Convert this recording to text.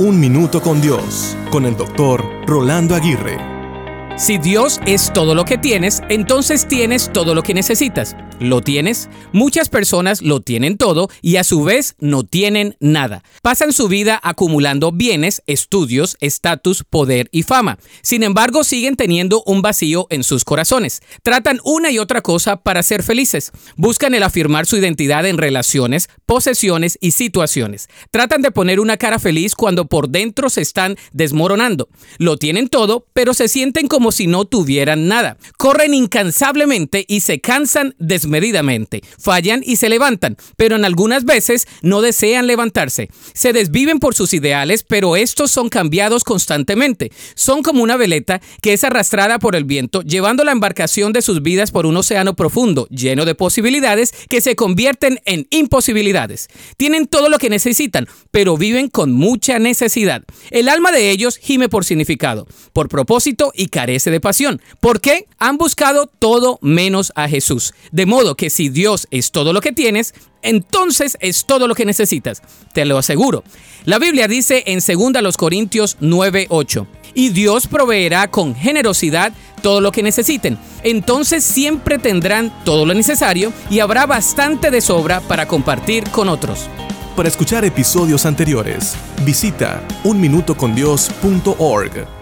Un Minuto con Dios, con el doctor Rolando Aguirre. Si Dios es todo lo que tienes, entonces tienes todo lo que necesitas. ¿Lo tienes? Muchas personas lo tienen todo y a su vez no tienen nada. Pasan su vida acumulando bienes, estudios, estatus, poder y fama. Sin embargo, siguen teniendo un vacío en sus corazones. Tratan una y otra cosa para ser felices. Buscan el afirmar su identidad en relaciones, posesiones y situaciones. Tratan de poner una cara feliz cuando por dentro se están desmoronando. Lo tienen todo, pero se sienten como si no tuvieran nada. Corren incansablemente y se cansan desmoronando medidamente. Fallan y se levantan, pero en algunas veces no desean levantarse. Se desviven por sus ideales, pero estos son cambiados constantemente. Son como una veleta que es arrastrada por el viento, llevando la embarcación de sus vidas por un océano profundo, lleno de posibilidades que se convierten en imposibilidades. Tienen todo lo que necesitan, pero viven con mucha necesidad. El alma de ellos gime por significado, por propósito y carece de pasión. ¿Por qué? Han buscado todo menos a Jesús. De modo que si Dios es todo lo que tienes, entonces es todo lo que necesitas. Te lo aseguro. La Biblia dice en 2 Corintios 9:8, y Dios proveerá con generosidad todo lo que necesiten. Entonces siempre tendrán todo lo necesario y habrá bastante de sobra para compartir con otros. Para escuchar episodios anteriores, visita unminutocondios.org.